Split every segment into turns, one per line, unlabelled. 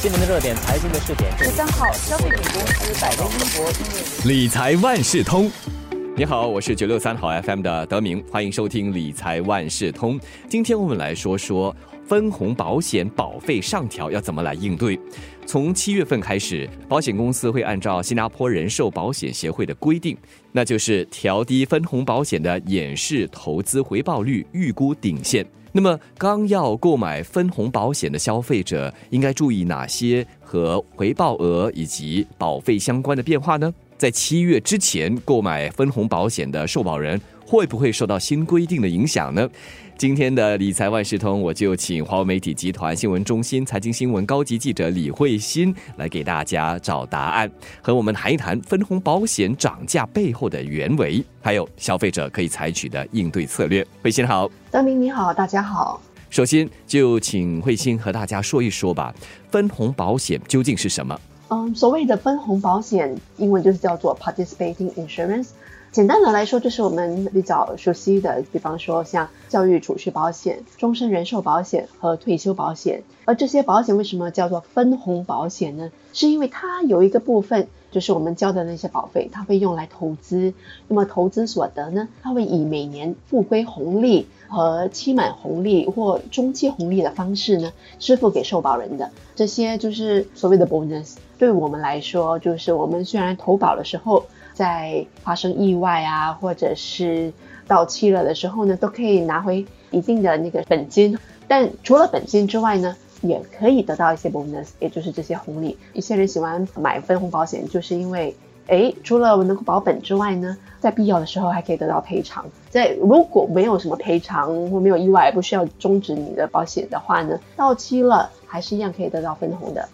新闻的热点，财经的试点。
十三号，消费品公司百威英博
理财万事通。你好，我是九六三好 FM 的德明，欢迎收听理财万事通。今天我们来说说分红保险保费上调要怎么来应对。从七月份开始，保险公司会按照新加坡人寿保险协会的规定，那就是调低分红保险的演示投资回报率预估顶线。那么，刚要购买分红保险的消费者应该注意哪些和回报额以及保费相关的变化呢？在七月之前购买分红保险的受保人会不会受到新规定的影响呢？今天的理财万事通，我就请华为媒体集团新闻中心财经新闻高级记者李慧欣来给大家找答案，和我们谈一谈分红保险涨价背后的原委，还有消费者可以采取的应对策略。慧欣好，
张明你好，大家好。
首先就请慧欣和大家说一说吧，分红保险究竟是什么？
嗯，所谓的分红保险，英文就是叫做 participating insurance。简单的来说，就是我们比较熟悉的，比方说像教育储蓄保险、终身人寿保险和退休保险。而这些保险为什么叫做分红保险呢？是因为它有一个部分，就是我们交的那些保费，它会用来投资。那么投资所得呢，它会以每年复归红利和期满红利或中期红利的方式呢，支付给受保人的。这些就是所谓的 bonus。对我们来说，就是我们虽然投保的时候，在发生意外啊，或者是到期了的时候呢，都可以拿回一定的那个本金。但除了本金之外呢，也可以得到一些 bonus，也就是这些红利。一些人喜欢买分红保险，就是因为，哎，除了能够保本之外呢，在必要的时候还可以得到赔偿。在如果没有什么赔偿或没有意外，不需要终止你的保险的话呢，到期了还是一样可以得到分红的。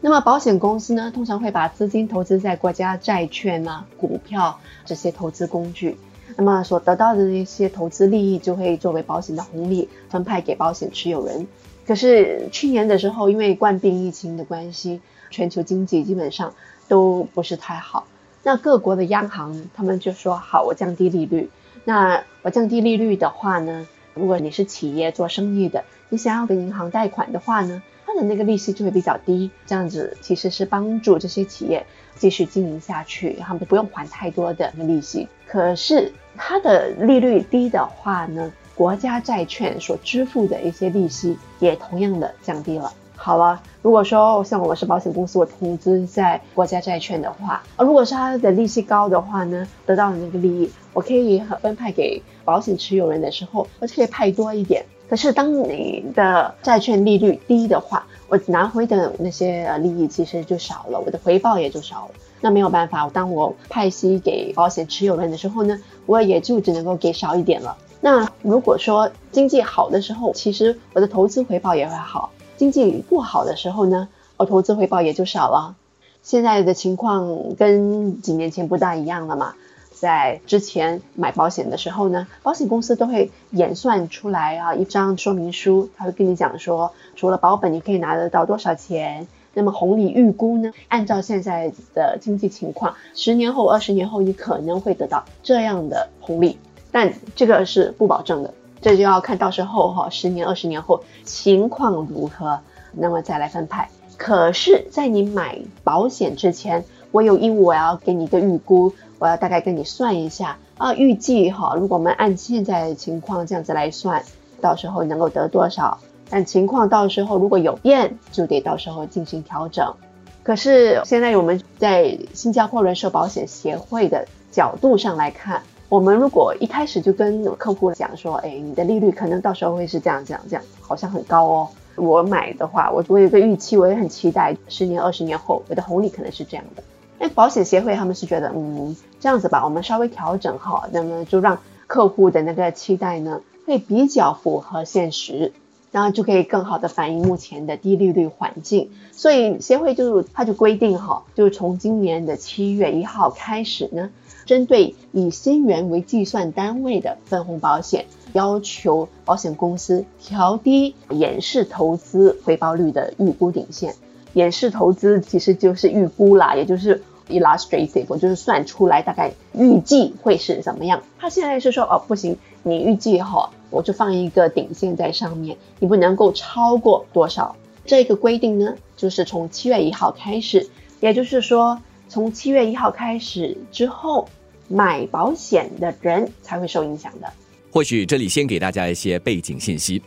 那么保险公司呢，通常会把资金投资在国家债券啊、股票这些投资工具，那么所得到的那些投资利益就会作为保险的红利分派给保险持有人。可是去年的时候，因为冠病疫情的关系，全球经济基本上都不是太好。那各国的央行他们就说：“好，我降低利率。那我降低利率的话呢，如果你是企业做生意的，你想要跟银行贷款的话呢？”的那个利息就会比较低，这样子其实是帮助这些企业继续经营下去，他们不用还太多的利息。可是它的利率低的话呢，国家债券所支付的一些利息也同样的降低了。好了，如果说像我是保险公司，我投资在国家债券的话，啊，如果是它的利息高的话呢，得到的那个利益，我可以分派给保险持有人的时候，我就可以派多一点。可是，当你的债券利率低的话，我拿回的那些呃利益其实就少了，我的回报也就少了。那没有办法，当我派息给保险持有人的时候呢，我也就只能够给少一点了。那如果说经济好的时候，其实我的投资回报也会好；经济不好的时候呢，我投资回报也就少了。现在的情况跟几年前不大一样了嘛。在之前买保险的时候呢，保险公司都会演算出来啊一张说明书，他会跟你讲说，除了保本你可以拿得到多少钱，那么红利预估呢，按照现在的经济情况，十年后、二十年后你可能会得到这样的红利，但这个是不保证的，这就要看到时候哈，十年、二十年后情况如何，那么再来分派。可是，在你买保险之前，我有义务我要给你一个预估。我要大概跟你算一下啊，预计哈，如果我们按现在的情况这样子来算，到时候能够得多少？但情况到时候如果有变，就得到时候进行调整。可是现在我们在新加坡人寿保险协会的角度上来看，我们如果一开始就跟客户讲说，哎，你的利率可能到时候会是这样这样这样，好像很高哦。我买的话，我我有个预期，我也很期待十年、二十年后我的红利可能是这样的。那保险协会他们是觉得，嗯，这样子吧，我们稍微调整哈，那么就让客户的那个期待呢，会比较符合现实，然后就可以更好的反映目前的低利率环境。所以协会就他就规定哈，就从今年的七月一号开始呢，针对以新元为计算单位的分红保险，要求保险公司调低演示投资回报率的预估顶线。演示投资其实就是预估啦，也就是 illustrative，就是算出来大概预计会是怎么样。他现在是说哦，不行，你预计哈，我就放一个顶线在上面，你不能够超过多少。这个规定呢，就是从七月一号开始，也就是说，从七月一号开始之后，买保险的人才会受影响的。
或许这里先给大家一些背景信息。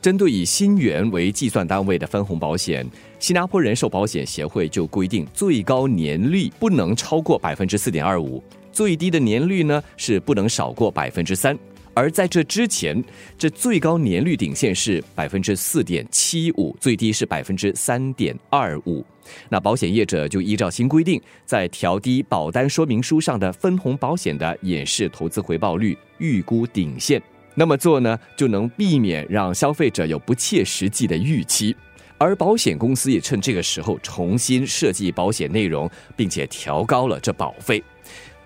针对以新元为计算单位的分红保险，新加坡人寿保险协会就规定，最高年率不能超过百分之四点二五，最低的年率呢是不能少过百分之三。而在这之前，这最高年率顶线是百分之四点七五，最低是百分之三点二五。那保险业者就依照新规定，在调低保单说明书上的分红保险的演示投资回报率预估顶线。那么做呢，就能避免让消费者有不切实际的预期。而保险公司也趁这个时候重新设计保险内容，并且调高了这保费。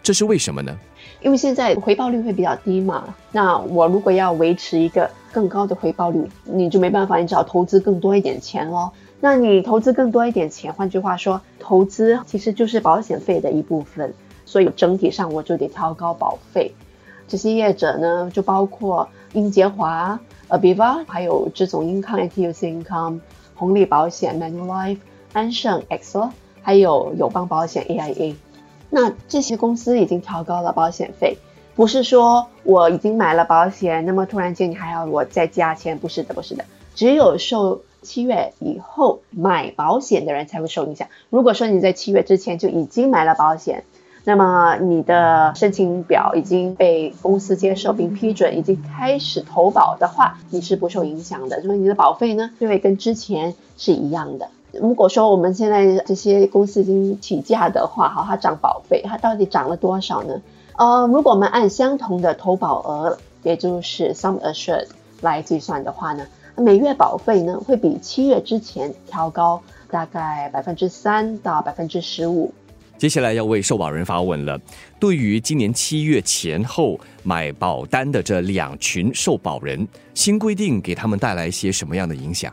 这是为什么呢？
因为现在回报率会比较低嘛，那我如果要维持一个更高的回报率，你就没办法，你只要投资更多一点钱咯。那你投资更多一点钱，换句话说，投资其实就是保险费的一部分，所以整体上我就得调高保费。这些业者呢，就包括英杰华、Aviva，还有这种 Income、NTUC Income、红利保险、Manulife、安盛、XL，还有友邦保险 AIA。那这些公司已经调高了保险费，不是说我已经买了保险，那么突然间你还要我再加钱？不是的，不是的，只有受七月以后买保险的人才会受影响。如果说你在七月之前就已经买了保险，那么你的申请表已经被公司接受并批准，已经开始投保的话，你是不受影响的，就是你的保费呢就会跟之前是一样的。如果说我们现在这些公司已经起价的话，哈，它涨保费，它到底涨了多少呢？呃，如果我们按相同的投保额，也就是 sum assured 来计算的话呢，每月保费呢会比七月之前调高大概百分之三到百分之十五。
接下来要为受保人发问了，对于今年七月前后买保单的这两群受保人，新规定给他们带来一些什么样的影响？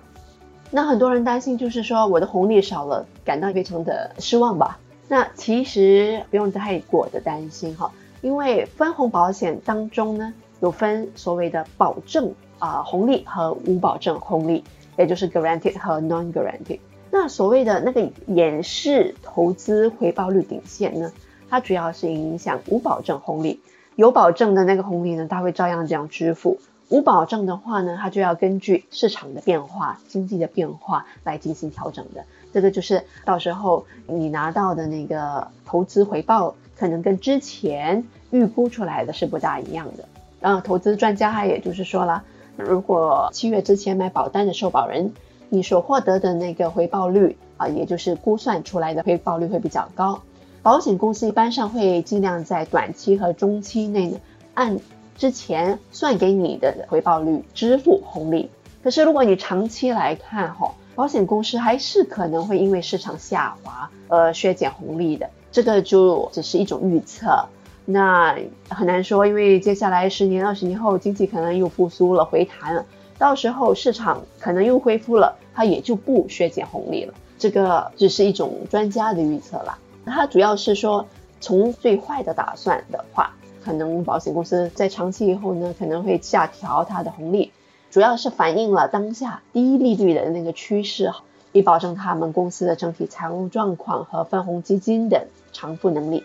那很多人担心，就是说我的红利少了，感到非常的失望吧？那其实不用太过的担心哈，因为分红保险当中呢，有分所谓的保证啊红利和无保证红利，也就是 guaranteed 和 non-guaranteed。那所谓的那个演示投资回报率顶线呢，它主要是影响无保证红利，有保证的那个红利呢，它会照样这样支付。无保证的话呢，它就要根据市场的变化、经济的变化来进行调整的。这个就是到时候你拿到的那个投资回报，可能跟之前预估出来的是不大一样的。然后投资专家他也就是说了，如果七月之前买保单的受保人，你所获得的那个回报率啊，也就是估算出来的回报率会比较高。保险公司一般上会尽量在短期和中期内呢按。之前算给你的回报率支付红利，可是如果你长期来看哈，保险公司还是可能会因为市场下滑而削减红利的，这个就只是一种预测，那很难说，因为接下来十年、二十年后经济可能又复苏了、回弹了，到时候市场可能又恢复了，它也就不削减红利了，这个只是一种专家的预测啦。它主要是说从最坏的打算的话。可能保险公司在长期以后呢，可能会下调它的红利，主要是反映了当下低利率的那个趋势，以保证他们公司的整体财务状况和分红基金的偿付能力。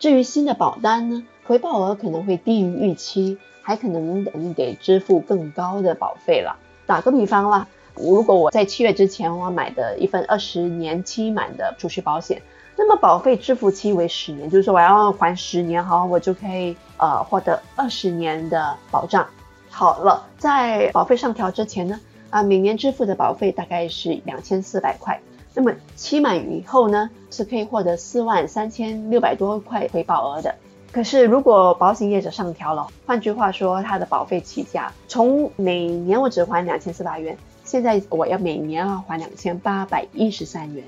至于新的保单呢，回报额可能会低于预期，还可能你得支付更高的保费了。打个比方啦，如果我在七月之前我买的一份二十年期满的储蓄保险。那么保费支付期为十年，就是说我要还十年，好，我就可以呃获得二十年的保障。好了，在保费上调之前呢，啊，每年支付的保费大概是两千四百块。那么期满以后呢，是可以获得四万三千六百多块回报额的。可是如果保险业者上调了，换句话说，它的保费起价从每年我只还两千四百元，现在我要每年要还两千八百一十三元。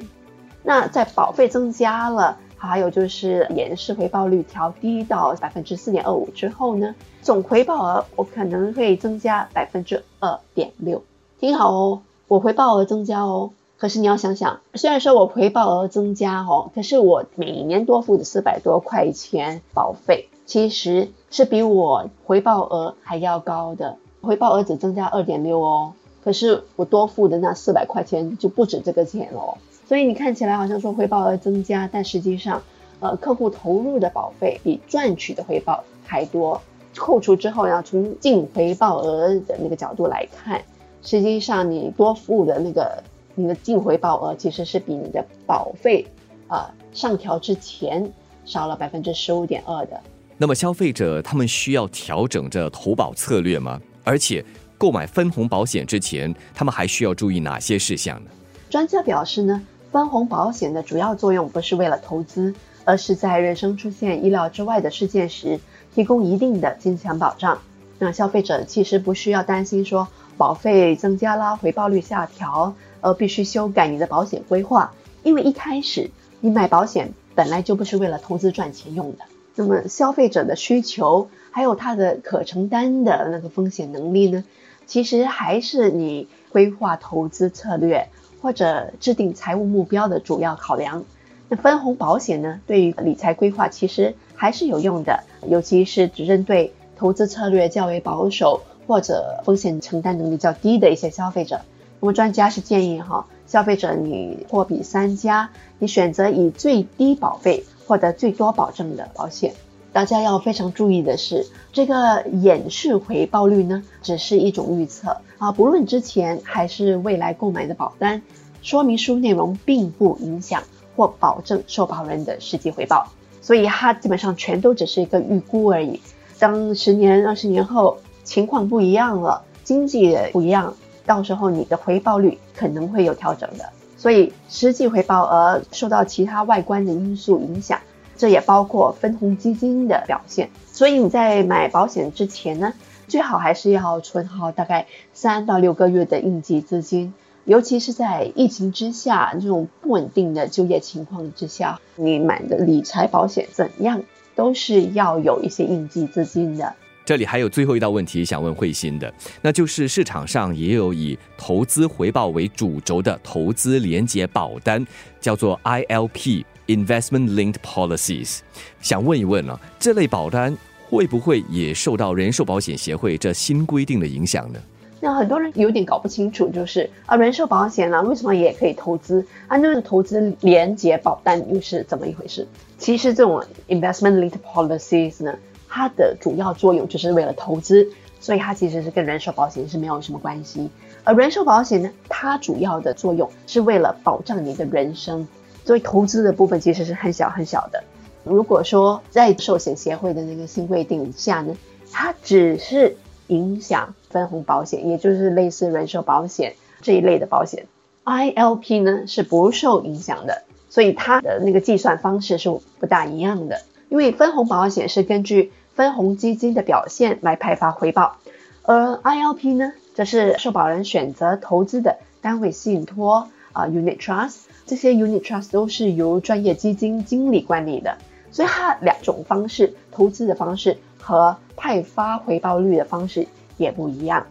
那在保费增加了，还有就是延市回报率调低到百分之四点二五之后呢，总回报额我可能会增加百分之二点六。听好哦，我回报额增加哦。可是你要想想，虽然说我回报额增加哦，可是我每年多付的四百多块钱保费，其实是比我回报额还要高的。回报额只增加二点六哦。可是我多付的那四百块钱就不止这个钱哦。所以你看起来好像说回报额增加，但实际上，呃，客户投入的保费比赚取的回报还多。扣除之后，要从净回报额的那个角度来看，实际上你多付的那个你的净回报额其实是比你的保费啊上调之前少了百分之十五点二的。
那么消费者他们需要调整这投保策略吗？而且购买分红保险之前，他们还需要注意哪些事项呢？
专家表示呢，分红保险的主要作用不是为了投资，而是在人生出现意料之外的事件时。提供一定的金钱保障，那消费者其实不需要担心说保费增加啦，回报率下调，而必须修改你的保险规划，因为一开始你买保险本来就不是为了投资赚钱用的。那么消费者的需求还有他的可承担的那个风险能力呢，其实还是你规划投资策略或者制定财务目标的主要考量。那分红保险呢，对于理财规划其实还是有用的，尤其是只针对投资策略较为保守或者风险承担能力较低的一些消费者。那么专家是建议哈，消费者你货比三家，你选择以最低保费获得最多保证的保险。大家要非常注意的是，这个演示回报率呢，只是一种预测啊，不论之前还是未来购买的保单，说明书内容并不影响。或保证受保人的实际回报，所以它基本上全都只是一个预估而已。当十年、二十年后情况不一样了，经济也不一样，到时候你的回报率可能会有调整的。所以实际回报额受到其他外观的因素影响，这也包括分红基金的表现。所以你在买保险之前呢，最好还是要存好大概三到六个月的应急资金。尤其是在疫情之下，这种不稳定的就业情况之下，你买的理财保险怎样都是要有一些应急资金的。
这里还有最后一道问题想问慧心的，那就是市场上也有以投资回报为主轴的投资连结保单，叫做 ILP Investment Linked Policies。想问一问呢，这类保单会不会也受到人寿保险协会这新规定的影响呢？
那很多人有点搞不清楚，就是啊，人寿保险呢，为什么也可以投资？啊，那投资连接保单又是怎么一回事？其实这种 investment linked policies 呢，它的主要作用就是为了投资，所以它其实是跟人寿保险是没有什么关系。而人寿保险呢，它主要的作用是为了保障你的人生，所以投资的部分其实是很小很小的。如果说在寿险协会的那个新规定下呢，它只是影响。分红保险，也就是类似人寿保险这一类的保险，ILP 呢是不受影响的，所以它的那个计算方式是不大一样的。因为分红保险是根据分红基金的表现来派发回报，而 ILP 呢，则是受保人选择投资的单位信托啊，Unit Trust，这些 Unit Trust 都是由专业基金经理管理的，所以它两种方式投资的方式和派发回报率的方式。也不一样，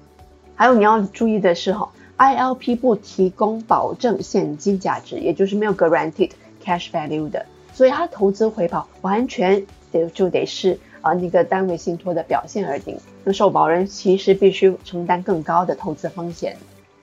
还有你要注意的是哈，ILP 不提供保证现金价值，也就是没有 guaranteed cash value 的，所以它投资回报完全得就得是啊那个单位信托的表现而定。那受保人其实必须承担更高的投资风险。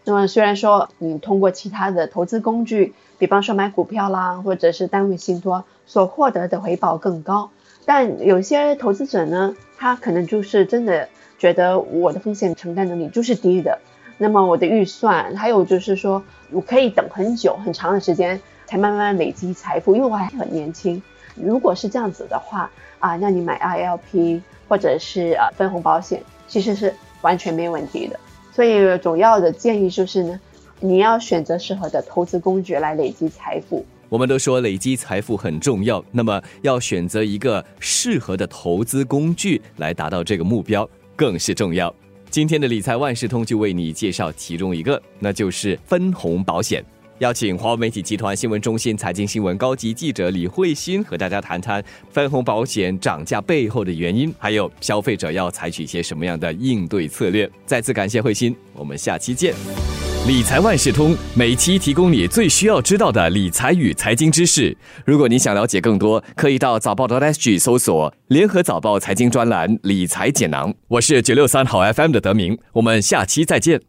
那么虽然说你通过其他的投资工具，比方说买股票啦，或者是单位信托所获得的回报更高，但有些投资者呢，他可能就是真的。觉得我的风险承担能力就是低的，那么我的预算还有就是说，我可以等很久很长的时间才慢慢累积财富，因为我还很年轻。如果是这样子的话啊，那你买 ILP 或者是啊分红保险，其实是完全没问题的。所以主要的建议就是呢，你要选择适合的投资工具来累积财富。
我们都说累积财富很重要，那么要选择一个适合的投资工具来达到这个目标。更是重要。今天的理财万事通就为你介绍其中一个，那就是分红保险。邀请华为媒体集团新闻中心财经新闻高级记者李慧欣和大家谈谈分红保险涨价背后的原因，还有消费者要采取一些什么样的应对策略。再次感谢慧欣，我们下期见。理财万事通每期提供你最需要知道的理财与财经知识。如果你想了解更多，可以到早报的 SG 搜索“联合早报财经专栏理财解囊”。我是九六三好 FM 的德明，我们下期再见。